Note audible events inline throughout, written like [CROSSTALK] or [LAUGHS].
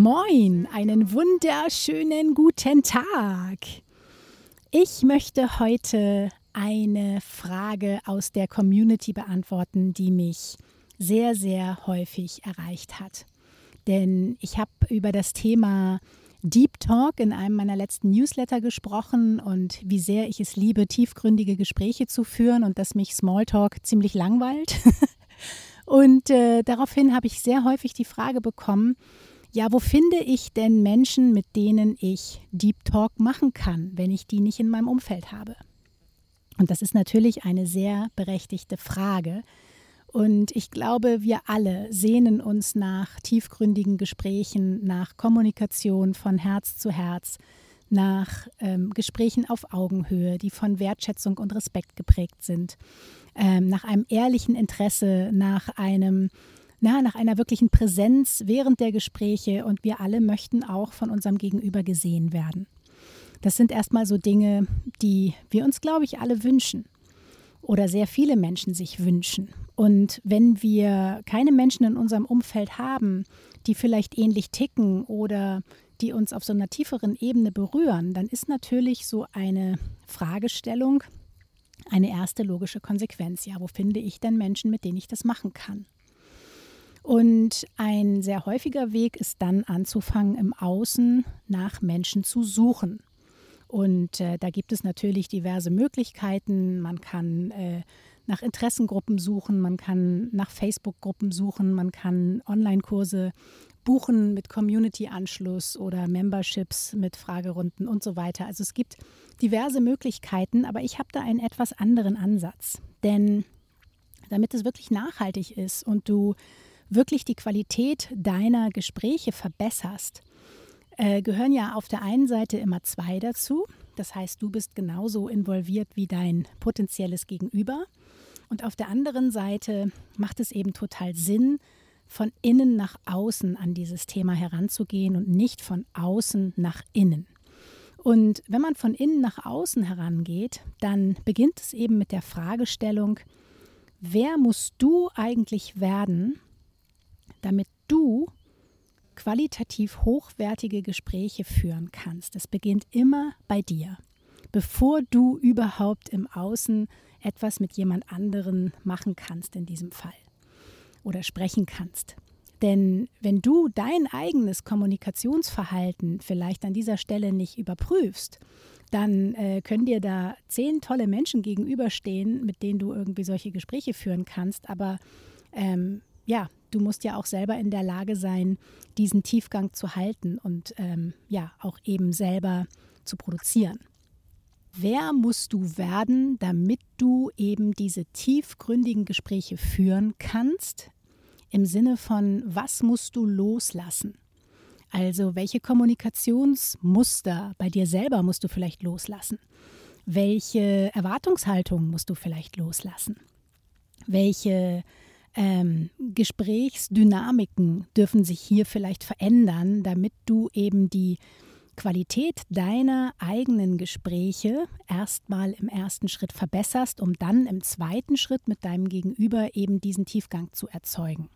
Moin, einen wunderschönen guten Tag. Ich möchte heute eine Frage aus der Community beantworten, die mich sehr, sehr häufig erreicht hat. Denn ich habe über das Thema Deep Talk in einem meiner letzten Newsletter gesprochen und wie sehr ich es liebe, tiefgründige Gespräche zu führen und dass mich Smalltalk ziemlich langweilt. [LAUGHS] und äh, daraufhin habe ich sehr häufig die Frage bekommen, ja, wo finde ich denn Menschen, mit denen ich Deep Talk machen kann, wenn ich die nicht in meinem Umfeld habe? Und das ist natürlich eine sehr berechtigte Frage. Und ich glaube, wir alle sehnen uns nach tiefgründigen Gesprächen, nach Kommunikation von Herz zu Herz, nach ähm, Gesprächen auf Augenhöhe, die von Wertschätzung und Respekt geprägt sind, ähm, nach einem ehrlichen Interesse, nach einem na, nach einer wirklichen Präsenz während der Gespräche und wir alle möchten auch von unserem Gegenüber gesehen werden. Das sind erstmal so Dinge, die wir uns, glaube ich, alle wünschen oder sehr viele Menschen sich wünschen. Und wenn wir keine Menschen in unserem Umfeld haben, die vielleicht ähnlich ticken oder die uns auf so einer tieferen Ebene berühren, dann ist natürlich so eine Fragestellung eine erste logische Konsequenz. Ja, wo finde ich denn Menschen, mit denen ich das machen kann? Und ein sehr häufiger Weg ist dann anzufangen, im Außen nach Menschen zu suchen. Und äh, da gibt es natürlich diverse Möglichkeiten. Man kann äh, nach Interessengruppen suchen, man kann nach Facebook-Gruppen suchen, man kann Online-Kurse buchen mit Community-Anschluss oder Memberships mit Fragerunden und so weiter. Also es gibt diverse Möglichkeiten, aber ich habe da einen etwas anderen Ansatz. Denn damit es wirklich nachhaltig ist und du wirklich die Qualität deiner Gespräche verbesserst, äh, gehören ja auf der einen Seite immer zwei dazu. Das heißt, du bist genauso involviert wie dein potenzielles Gegenüber. Und auf der anderen Seite macht es eben total Sinn, von innen nach außen an dieses Thema heranzugehen und nicht von außen nach innen. Und wenn man von innen nach außen herangeht, dann beginnt es eben mit der Fragestellung, wer musst du eigentlich werden, damit du qualitativ hochwertige Gespräche führen kannst. Das beginnt immer bei dir, bevor du überhaupt im Außen etwas mit jemand anderen machen kannst in diesem Fall oder sprechen kannst. Denn wenn du dein eigenes Kommunikationsverhalten vielleicht an dieser Stelle nicht überprüfst, dann äh, können dir da zehn tolle Menschen gegenüberstehen, mit denen du irgendwie solche Gespräche führen kannst. Aber ähm, ja, du musst ja auch selber in der Lage sein, diesen Tiefgang zu halten und ähm, ja, auch eben selber zu produzieren. Wer musst du werden, damit du eben diese tiefgründigen Gespräche führen kannst? Im Sinne von, was musst du loslassen? Also, welche Kommunikationsmuster bei dir selber musst du vielleicht loslassen? Welche Erwartungshaltung musst du vielleicht loslassen? Welche ähm, Gesprächsdynamiken dürfen sich hier vielleicht verändern, damit du eben die Qualität deiner eigenen Gespräche erstmal im ersten Schritt verbesserst, um dann im zweiten Schritt mit deinem Gegenüber eben diesen Tiefgang zu erzeugen.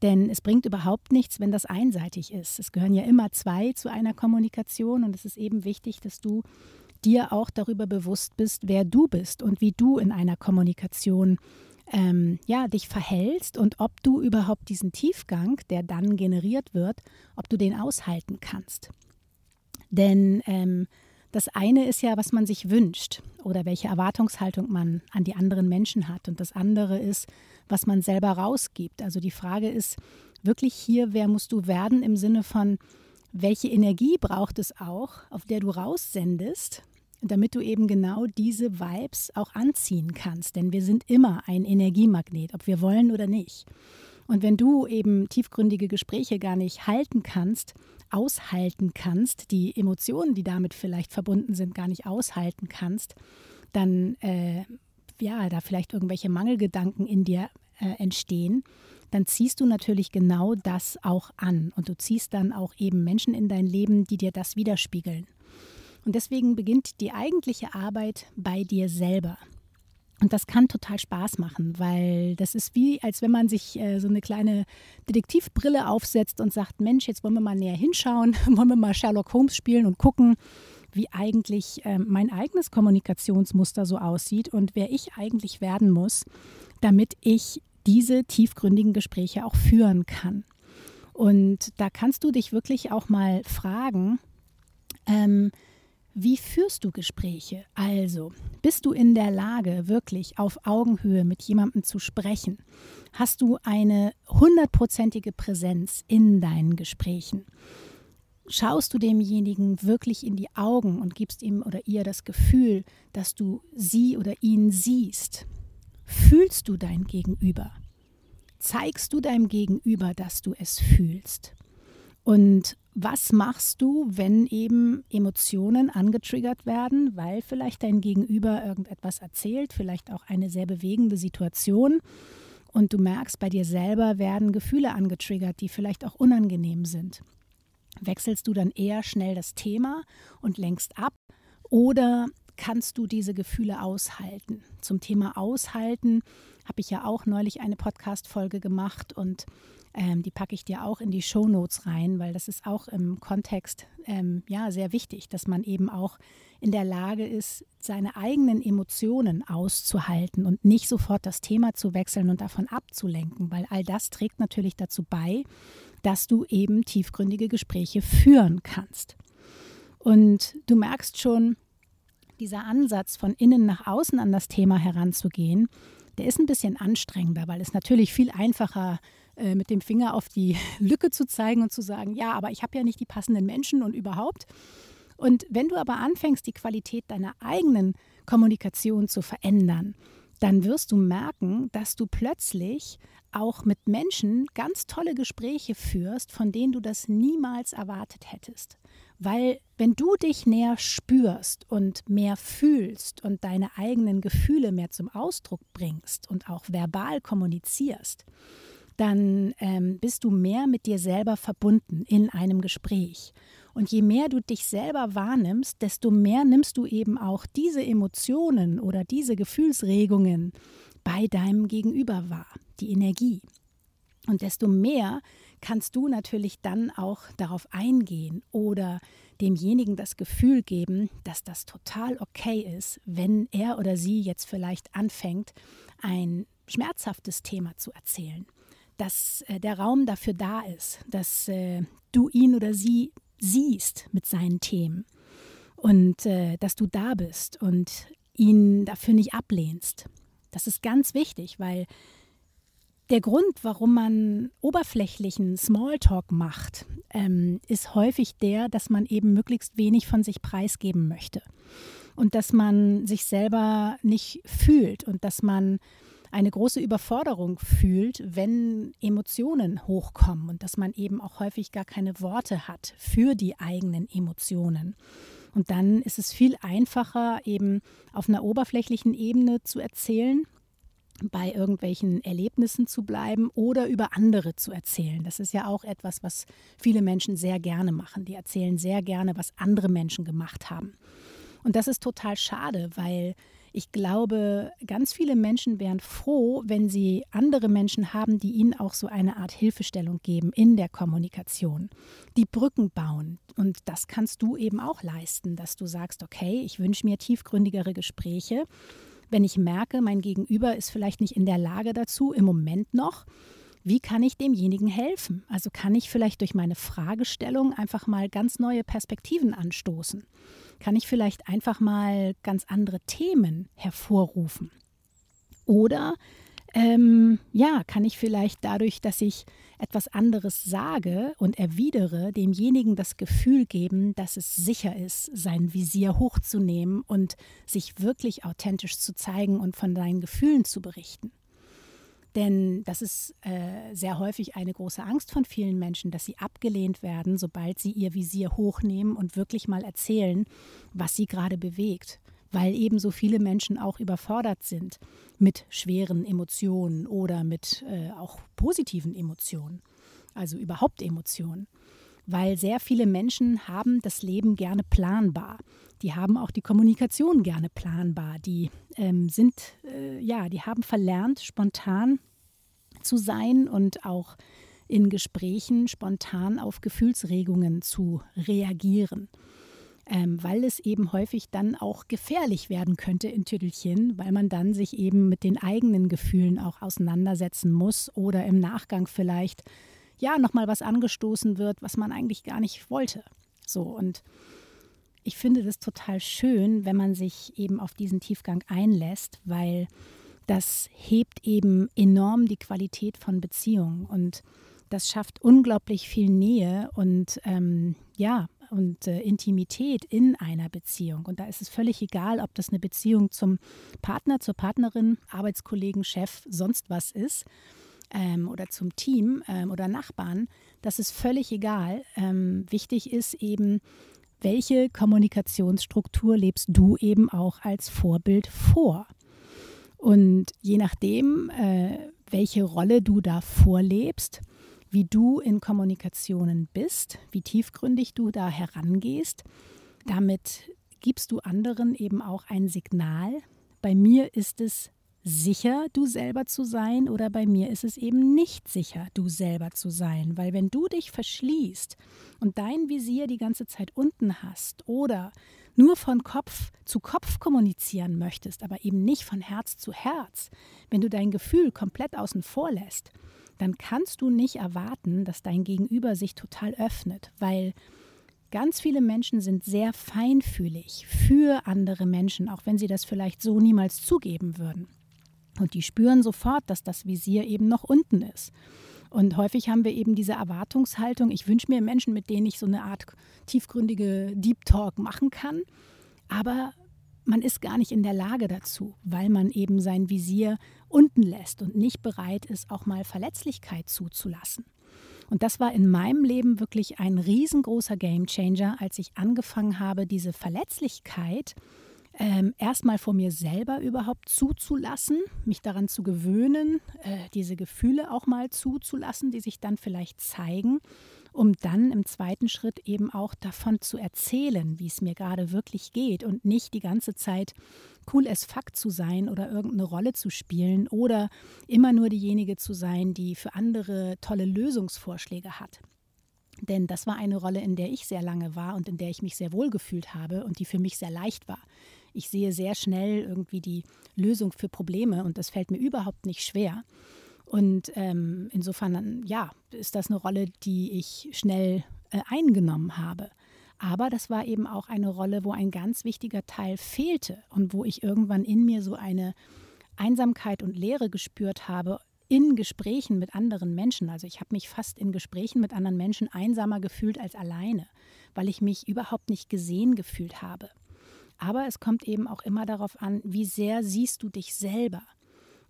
Denn es bringt überhaupt nichts, wenn das einseitig ist. Es gehören ja immer zwei zu einer Kommunikation und es ist eben wichtig, dass du dir auch darüber bewusst bist, wer du bist und wie du in einer Kommunikation ähm, ja, dich verhältst und ob du überhaupt diesen Tiefgang, der dann generiert wird, ob du den aushalten kannst. Denn ähm, das eine ist ja, was man sich wünscht oder welche Erwartungshaltung man an die anderen Menschen hat. Und das andere ist, was man selber rausgibt. Also die Frage ist wirklich hier, wer musst du werden im Sinne von, welche Energie braucht es auch, auf der du raussendest, damit du eben genau diese Vibes auch anziehen kannst. Denn wir sind immer ein Energiemagnet, ob wir wollen oder nicht. Und wenn du eben tiefgründige Gespräche gar nicht halten kannst, aushalten kannst, die Emotionen, die damit vielleicht verbunden sind, gar nicht aushalten kannst, dann äh, ja, da vielleicht irgendwelche Mangelgedanken in dir äh, entstehen, dann ziehst du natürlich genau das auch an und du ziehst dann auch eben Menschen in dein Leben, die dir das widerspiegeln. Und deswegen beginnt die eigentliche Arbeit bei dir selber. Und das kann total Spaß machen, weil das ist wie, als wenn man sich äh, so eine kleine Detektivbrille aufsetzt und sagt, Mensch, jetzt wollen wir mal näher hinschauen, [LAUGHS] wollen wir mal Sherlock Holmes spielen und gucken, wie eigentlich äh, mein eigenes Kommunikationsmuster so aussieht und wer ich eigentlich werden muss, damit ich diese tiefgründigen Gespräche auch führen kann. Und da kannst du dich wirklich auch mal fragen, ähm, wie führst du Gespräche? Also, bist du in der Lage, wirklich auf Augenhöhe mit jemandem zu sprechen? Hast du eine hundertprozentige Präsenz in deinen Gesprächen? Schaust du demjenigen wirklich in die Augen und gibst ihm oder ihr das Gefühl, dass du sie oder ihn siehst? Fühlst du dein Gegenüber? Zeigst du deinem Gegenüber, dass du es fühlst? Und was machst du, wenn eben Emotionen angetriggert werden, weil vielleicht dein Gegenüber irgendetwas erzählt, vielleicht auch eine sehr bewegende Situation und du merkst, bei dir selber werden Gefühle angetriggert, die vielleicht auch unangenehm sind? Wechselst du dann eher schnell das Thema und lenkst ab oder kannst du diese Gefühle aushalten? Zum Thema Aushalten habe ich ja auch neulich eine Podcast-Folge gemacht und ähm, die packe ich dir auch in die Show Notes rein, weil das ist auch im Kontext ähm, ja sehr wichtig, dass man eben auch in der Lage ist, seine eigenen Emotionen auszuhalten und nicht sofort das Thema zu wechseln und davon abzulenken, weil all das trägt natürlich dazu bei, dass du eben tiefgründige Gespräche führen kannst. Und du merkst schon, dieser Ansatz von innen nach außen an das Thema heranzugehen, der ist ein bisschen anstrengender, weil es natürlich viel einfacher äh, mit dem Finger auf die [LAUGHS] Lücke zu zeigen und zu sagen, ja, aber ich habe ja nicht die passenden Menschen und überhaupt. Und wenn du aber anfängst, die Qualität deiner eigenen Kommunikation zu verändern, dann wirst du merken, dass du plötzlich auch mit Menschen ganz tolle Gespräche führst, von denen du das niemals erwartet hättest. Weil wenn du dich näher spürst und mehr fühlst und deine eigenen Gefühle mehr zum Ausdruck bringst und auch verbal kommunizierst, dann ähm, bist du mehr mit dir selber verbunden in einem Gespräch. Und je mehr du dich selber wahrnimmst, desto mehr nimmst du eben auch diese Emotionen oder diese Gefühlsregungen bei deinem Gegenüber wahr, die Energie. Und desto mehr kannst du natürlich dann auch darauf eingehen oder demjenigen das Gefühl geben, dass das total okay ist, wenn er oder sie jetzt vielleicht anfängt, ein schmerzhaftes Thema zu erzählen. Dass äh, der Raum dafür da ist, dass äh, du ihn oder sie siehst mit seinen Themen und äh, dass du da bist und ihn dafür nicht ablehnst. Das ist ganz wichtig, weil der Grund, warum man oberflächlichen Smalltalk macht, ähm, ist häufig der, dass man eben möglichst wenig von sich preisgeben möchte und dass man sich selber nicht fühlt und dass man eine große Überforderung fühlt, wenn Emotionen hochkommen und dass man eben auch häufig gar keine Worte hat für die eigenen Emotionen. Und dann ist es viel einfacher, eben auf einer oberflächlichen Ebene zu erzählen, bei irgendwelchen Erlebnissen zu bleiben oder über andere zu erzählen. Das ist ja auch etwas, was viele Menschen sehr gerne machen. Die erzählen sehr gerne, was andere Menschen gemacht haben. Und das ist total schade, weil ich glaube, ganz viele Menschen wären froh, wenn sie andere Menschen haben, die ihnen auch so eine Art Hilfestellung geben in der Kommunikation, die Brücken bauen. Und das kannst du eben auch leisten, dass du sagst, okay, ich wünsche mir tiefgründigere Gespräche wenn ich merke, mein Gegenüber ist vielleicht nicht in der Lage dazu, im Moment noch, wie kann ich demjenigen helfen? Also kann ich vielleicht durch meine Fragestellung einfach mal ganz neue Perspektiven anstoßen? Kann ich vielleicht einfach mal ganz andere Themen hervorrufen? Oder ähm, ja, kann ich vielleicht dadurch, dass ich etwas anderes sage und erwidere, demjenigen das Gefühl geben, dass es sicher ist, sein Visier hochzunehmen und sich wirklich authentisch zu zeigen und von seinen Gefühlen zu berichten. Denn das ist äh, sehr häufig eine große Angst von vielen Menschen, dass sie abgelehnt werden, sobald sie ihr Visier hochnehmen und wirklich mal erzählen, was sie gerade bewegt. Weil eben so viele Menschen auch überfordert sind mit schweren Emotionen oder mit äh, auch positiven Emotionen, also überhaupt Emotionen. Weil sehr viele Menschen haben das Leben gerne planbar. Die haben auch die Kommunikation gerne planbar. Die ähm, sind, äh, ja, die haben verlernt, spontan zu sein und auch in Gesprächen spontan auf Gefühlsregungen zu reagieren. Ähm, weil es eben häufig dann auch gefährlich werden könnte in Tüttelchen, weil man dann sich eben mit den eigenen Gefühlen auch auseinandersetzen muss oder im Nachgang vielleicht ja nochmal was angestoßen wird, was man eigentlich gar nicht wollte. So und ich finde das total schön, wenn man sich eben auf diesen Tiefgang einlässt, weil das hebt eben enorm die Qualität von Beziehungen und das schafft unglaublich viel Nähe und ähm, ja und äh, Intimität in einer Beziehung. Und da ist es völlig egal, ob das eine Beziehung zum Partner, zur Partnerin, Arbeitskollegen, Chef, sonst was ist ähm, oder zum Team ähm, oder Nachbarn. Das ist völlig egal. Ähm, wichtig ist eben, welche Kommunikationsstruktur lebst du eben auch als Vorbild vor? Und je nachdem, äh, welche Rolle du da vorlebst, wie du in Kommunikationen bist, wie tiefgründig du da herangehst, damit gibst du anderen eben auch ein Signal. Bei mir ist es sicher, du selber zu sein oder bei mir ist es eben nicht sicher, du selber zu sein. Weil wenn du dich verschließt und dein Visier die ganze Zeit unten hast oder nur von Kopf zu Kopf kommunizieren möchtest, aber eben nicht von Herz zu Herz, wenn du dein Gefühl komplett außen vor lässt, dann kannst du nicht erwarten, dass dein Gegenüber sich total öffnet, weil Ganz viele Menschen sind sehr feinfühlig für andere Menschen, auch wenn sie das vielleicht so niemals zugeben würden. Und die spüren sofort, dass das Visier eben noch unten ist. Und häufig haben wir eben diese Erwartungshaltung, ich wünsche mir Menschen, mit denen ich so eine Art tiefgründige Deep Talk machen kann. Aber man ist gar nicht in der Lage dazu, weil man eben sein Visier unten lässt und nicht bereit ist, auch mal Verletzlichkeit zuzulassen. Und das war in meinem Leben wirklich ein riesengroßer Gamechanger, als ich angefangen habe, diese Verletzlichkeit ähm, erstmal vor mir selber überhaupt zuzulassen, mich daran zu gewöhnen, äh, diese Gefühle auch mal zuzulassen, die sich dann vielleicht zeigen, um dann im zweiten Schritt eben auch davon zu erzählen, wie es mir gerade wirklich geht und nicht die ganze Zeit cool as fuck zu sein oder irgendeine Rolle zu spielen oder immer nur diejenige zu sein, die für andere tolle Lösungsvorschläge hat. Denn das war eine Rolle, in der ich sehr lange war und in der ich mich sehr wohl gefühlt habe und die für mich sehr leicht war ich sehe sehr schnell irgendwie die Lösung für Probleme und das fällt mir überhaupt nicht schwer. Und ähm, insofern, ja, ist das eine Rolle, die ich schnell äh, eingenommen habe. Aber das war eben auch eine Rolle, wo ein ganz wichtiger Teil fehlte und wo ich irgendwann in mir so eine Einsamkeit und Leere gespürt habe in Gesprächen mit anderen Menschen. Also ich habe mich fast in Gesprächen mit anderen Menschen einsamer gefühlt als alleine, weil ich mich überhaupt nicht gesehen gefühlt habe. Aber es kommt eben auch immer darauf an, wie sehr siehst du dich selber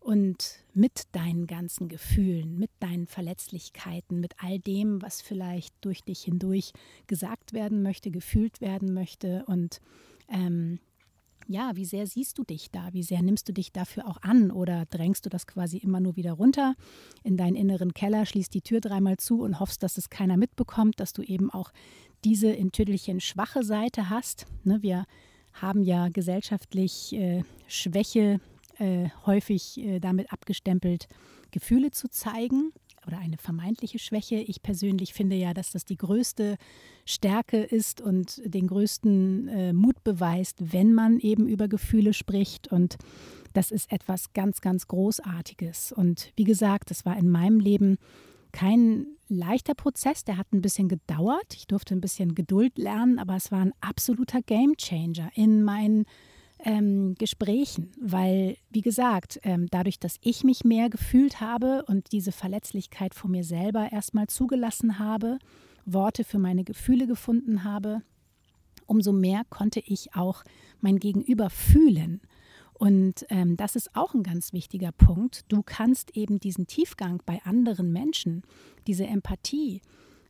und mit deinen ganzen Gefühlen, mit deinen Verletzlichkeiten, mit all dem, was vielleicht durch dich hindurch gesagt werden möchte, gefühlt werden möchte und ähm, ja, wie sehr siehst du dich da? Wie sehr nimmst du dich dafür auch an oder drängst du das quasi immer nur wieder runter in deinen inneren Keller, schließt die Tür dreimal zu und hoffst, dass es keiner mitbekommt, dass du eben auch diese in Tüdelchen schwache Seite hast. Ne, wir haben ja gesellschaftlich äh, Schwäche äh, häufig äh, damit abgestempelt, Gefühle zu zeigen. oder eine vermeintliche Schwäche. Ich persönlich finde ja, dass das die größte Stärke ist und den größten äh, Mut beweist, wenn man eben über Gefühle spricht. Und das ist etwas ganz, ganz Großartiges. Und wie gesagt, das war in meinem Leben kein leichter Prozess, der hat ein bisschen gedauert. Ich durfte ein bisschen Geduld lernen, aber es war ein absoluter Gamechanger in meinen ähm, Gesprächen, weil, wie gesagt, ähm, dadurch, dass ich mich mehr gefühlt habe und diese Verletzlichkeit vor mir selber erstmal zugelassen habe, Worte für meine Gefühle gefunden habe, umso mehr konnte ich auch mein Gegenüber fühlen. Und ähm, das ist auch ein ganz wichtiger Punkt. Du kannst eben diesen Tiefgang bei anderen Menschen, diese Empathie,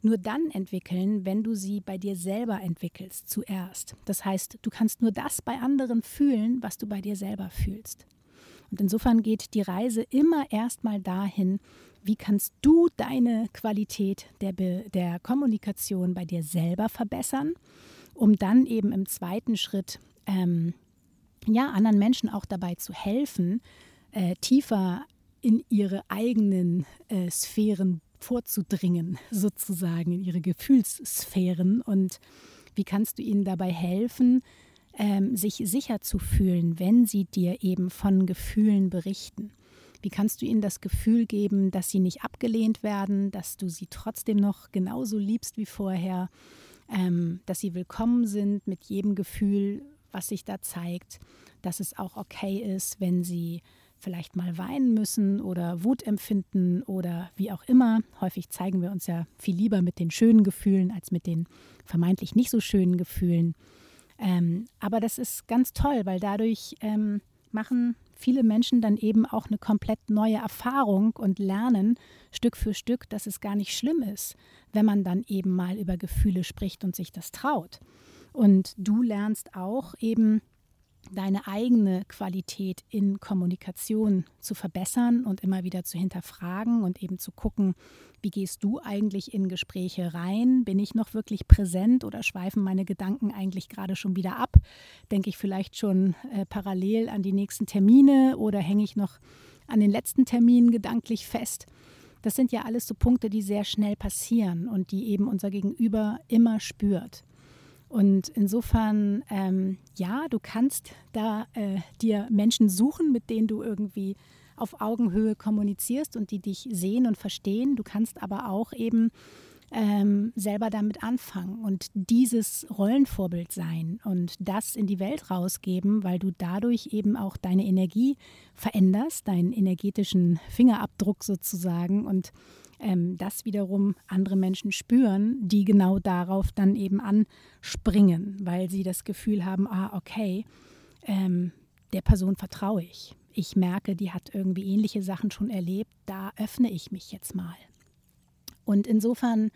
nur dann entwickeln, wenn du sie bei dir selber entwickelst zuerst. Das heißt, du kannst nur das bei anderen fühlen, was du bei dir selber fühlst. Und insofern geht die Reise immer erstmal dahin, wie kannst du deine Qualität der, der Kommunikation bei dir selber verbessern, um dann eben im zweiten Schritt ähm, ja, anderen Menschen auch dabei zu helfen, äh, tiefer in ihre eigenen äh, Sphären vorzudringen, [LAUGHS] sozusagen, in ihre Gefühlssphären. Und wie kannst du ihnen dabei helfen, ähm, sich sicher zu fühlen, wenn sie dir eben von Gefühlen berichten? Wie kannst du ihnen das Gefühl geben, dass sie nicht abgelehnt werden, dass du sie trotzdem noch genauso liebst wie vorher, ähm, dass sie willkommen sind mit jedem Gefühl, was sich da zeigt, dass es auch okay ist, wenn sie vielleicht mal weinen müssen oder Wut empfinden oder wie auch immer. Häufig zeigen wir uns ja viel lieber mit den schönen Gefühlen als mit den vermeintlich nicht so schönen Gefühlen. Ähm, aber das ist ganz toll, weil dadurch ähm, machen viele Menschen dann eben auch eine komplett neue Erfahrung und lernen Stück für Stück, dass es gar nicht schlimm ist, wenn man dann eben mal über Gefühle spricht und sich das traut. Und du lernst auch eben deine eigene Qualität in Kommunikation zu verbessern und immer wieder zu hinterfragen und eben zu gucken, wie gehst du eigentlich in Gespräche rein? Bin ich noch wirklich präsent oder schweifen meine Gedanken eigentlich gerade schon wieder ab? Denke ich vielleicht schon äh, parallel an die nächsten Termine oder hänge ich noch an den letzten Terminen gedanklich fest? Das sind ja alles so Punkte, die sehr schnell passieren und die eben unser Gegenüber immer spürt. Und insofern, ähm, ja, du kannst da äh, dir Menschen suchen, mit denen du irgendwie auf Augenhöhe kommunizierst und die dich sehen und verstehen. Du kannst aber auch eben ähm, selber damit anfangen und dieses Rollenvorbild sein und das in die Welt rausgeben, weil du dadurch eben auch deine Energie veränderst, deinen energetischen Fingerabdruck sozusagen und ähm, das wiederum andere Menschen spüren, die genau darauf dann eben anspringen, weil sie das Gefühl haben, ah, okay, ähm, der Person vertraue ich. Ich merke, die hat irgendwie ähnliche Sachen schon erlebt, da öffne ich mich jetzt mal. Und insofern,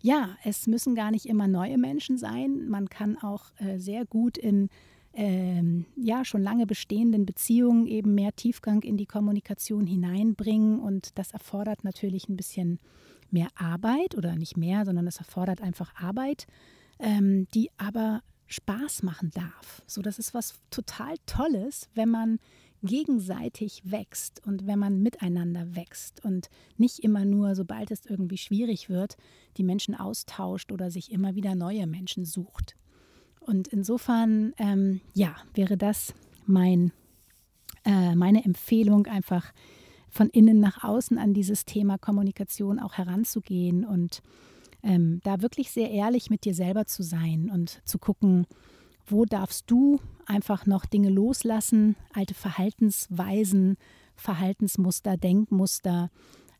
ja, es müssen gar nicht immer neue Menschen sein. Man kann auch äh, sehr gut in ähm, ja schon lange bestehenden Beziehungen eben mehr Tiefgang in die Kommunikation hineinbringen. Und das erfordert natürlich ein bisschen mehr Arbeit oder nicht mehr, sondern es erfordert einfach Arbeit, ähm, die aber Spaß machen darf. So, das ist was total Tolles, wenn man gegenseitig wächst und wenn man miteinander wächst und nicht immer nur, sobald es irgendwie schwierig wird, die Menschen austauscht oder sich immer wieder neue Menschen sucht. Und insofern, ähm, ja, wäre das mein, äh, meine Empfehlung, einfach von innen nach außen an dieses Thema Kommunikation auch heranzugehen und ähm, da wirklich sehr ehrlich mit dir selber zu sein und zu gucken, wo darfst du einfach noch Dinge loslassen, alte Verhaltensweisen, Verhaltensmuster, Denkmuster,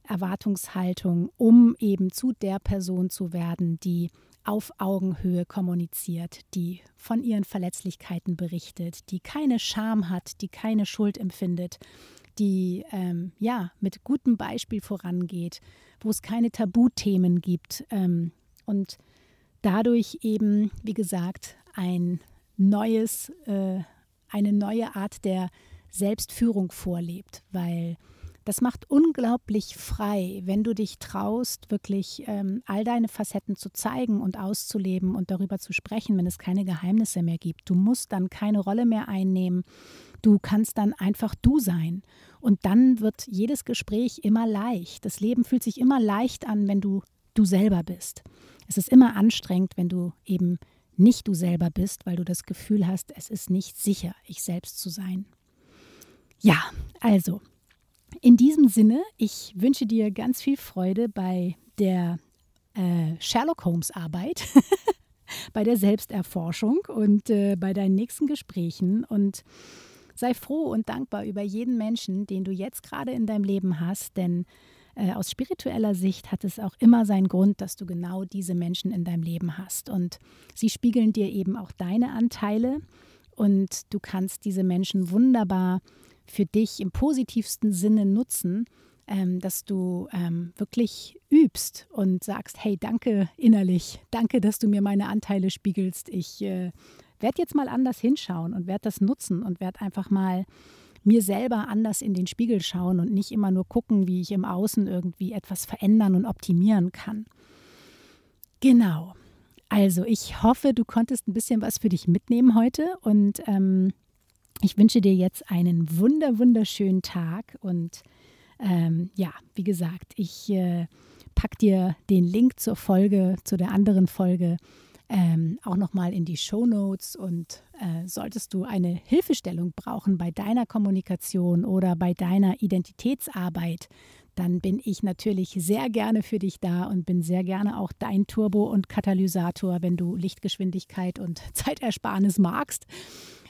Erwartungshaltung, um eben zu der Person zu werden, die auf Augenhöhe kommuniziert, die von ihren Verletzlichkeiten berichtet, die keine Scham hat, die keine Schuld empfindet, die ähm, ja mit gutem Beispiel vorangeht, wo es keine Tabuthemen gibt ähm, und dadurch eben, wie gesagt, ein neues, äh, eine neue Art der Selbstführung vorlebt, weil das macht unglaublich frei, wenn du dich traust, wirklich ähm, all deine Facetten zu zeigen und auszuleben und darüber zu sprechen, wenn es keine Geheimnisse mehr gibt. Du musst dann keine Rolle mehr einnehmen. Du kannst dann einfach du sein. Und dann wird jedes Gespräch immer leicht. Das Leben fühlt sich immer leicht an, wenn du du selber bist. Es ist immer anstrengend, wenn du eben nicht du selber bist, weil du das Gefühl hast, es ist nicht sicher, ich selbst zu sein. Ja, also, in diesem Sinne, ich wünsche dir ganz viel Freude bei der äh, Sherlock Holmes Arbeit, [LAUGHS] bei der Selbsterforschung und äh, bei deinen nächsten Gesprächen und sei froh und dankbar über jeden Menschen, den du jetzt gerade in deinem Leben hast, denn äh, aus spiritueller Sicht hat es auch immer seinen Grund, dass du genau diese Menschen in deinem Leben hast. Und sie spiegeln dir eben auch deine Anteile und du kannst diese Menschen wunderbar für dich im positivsten Sinne nutzen, ähm, dass du ähm, wirklich übst und sagst, hey, danke innerlich, danke, dass du mir meine Anteile spiegelst. Ich äh, werde jetzt mal anders hinschauen und werde das nutzen und werde einfach mal mir selber anders in den Spiegel schauen und nicht immer nur gucken, wie ich im Außen irgendwie etwas verändern und optimieren kann. Genau. Also ich hoffe, du konntest ein bisschen was für dich mitnehmen heute und ähm, ich wünsche dir jetzt einen wunder, wunderschönen Tag und ähm, ja, wie gesagt, ich äh, packe dir den Link zur Folge, zu der anderen Folge ähm, auch nochmal in die Show Notes und äh, solltest du eine Hilfestellung brauchen bei deiner Kommunikation oder bei deiner Identitätsarbeit, dann bin ich natürlich sehr gerne für dich da und bin sehr gerne auch dein Turbo und Katalysator, wenn du Lichtgeschwindigkeit und [LAUGHS] Zeitersparnis magst.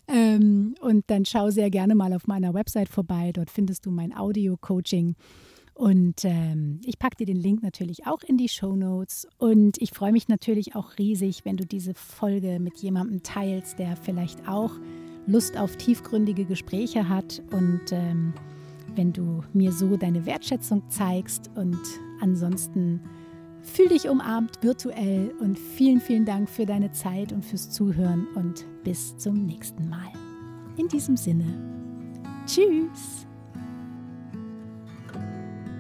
Ähm, und dann schau sehr gerne mal auf meiner Website vorbei. Dort findest du mein Audio-Coaching. Und ähm, ich packe dir den Link natürlich auch in die Show Notes. Und ich freue mich natürlich auch riesig, wenn du diese Folge mit jemandem teilst, der vielleicht auch Lust auf tiefgründige Gespräche hat. Und ähm, wenn du mir so deine Wertschätzung zeigst. Und ansonsten fühl dich umarmt virtuell. Und vielen, vielen Dank für deine Zeit und fürs Zuhören. Und bis zum nächsten Mal. In diesem Sinne. Tschüss.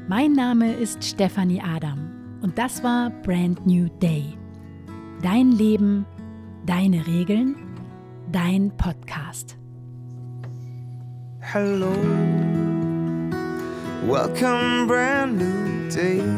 Mein Name ist Stefanie Adam und das war Brand New Day. Dein Leben, deine Regeln, dein Podcast. Hello, welcome, brand new day.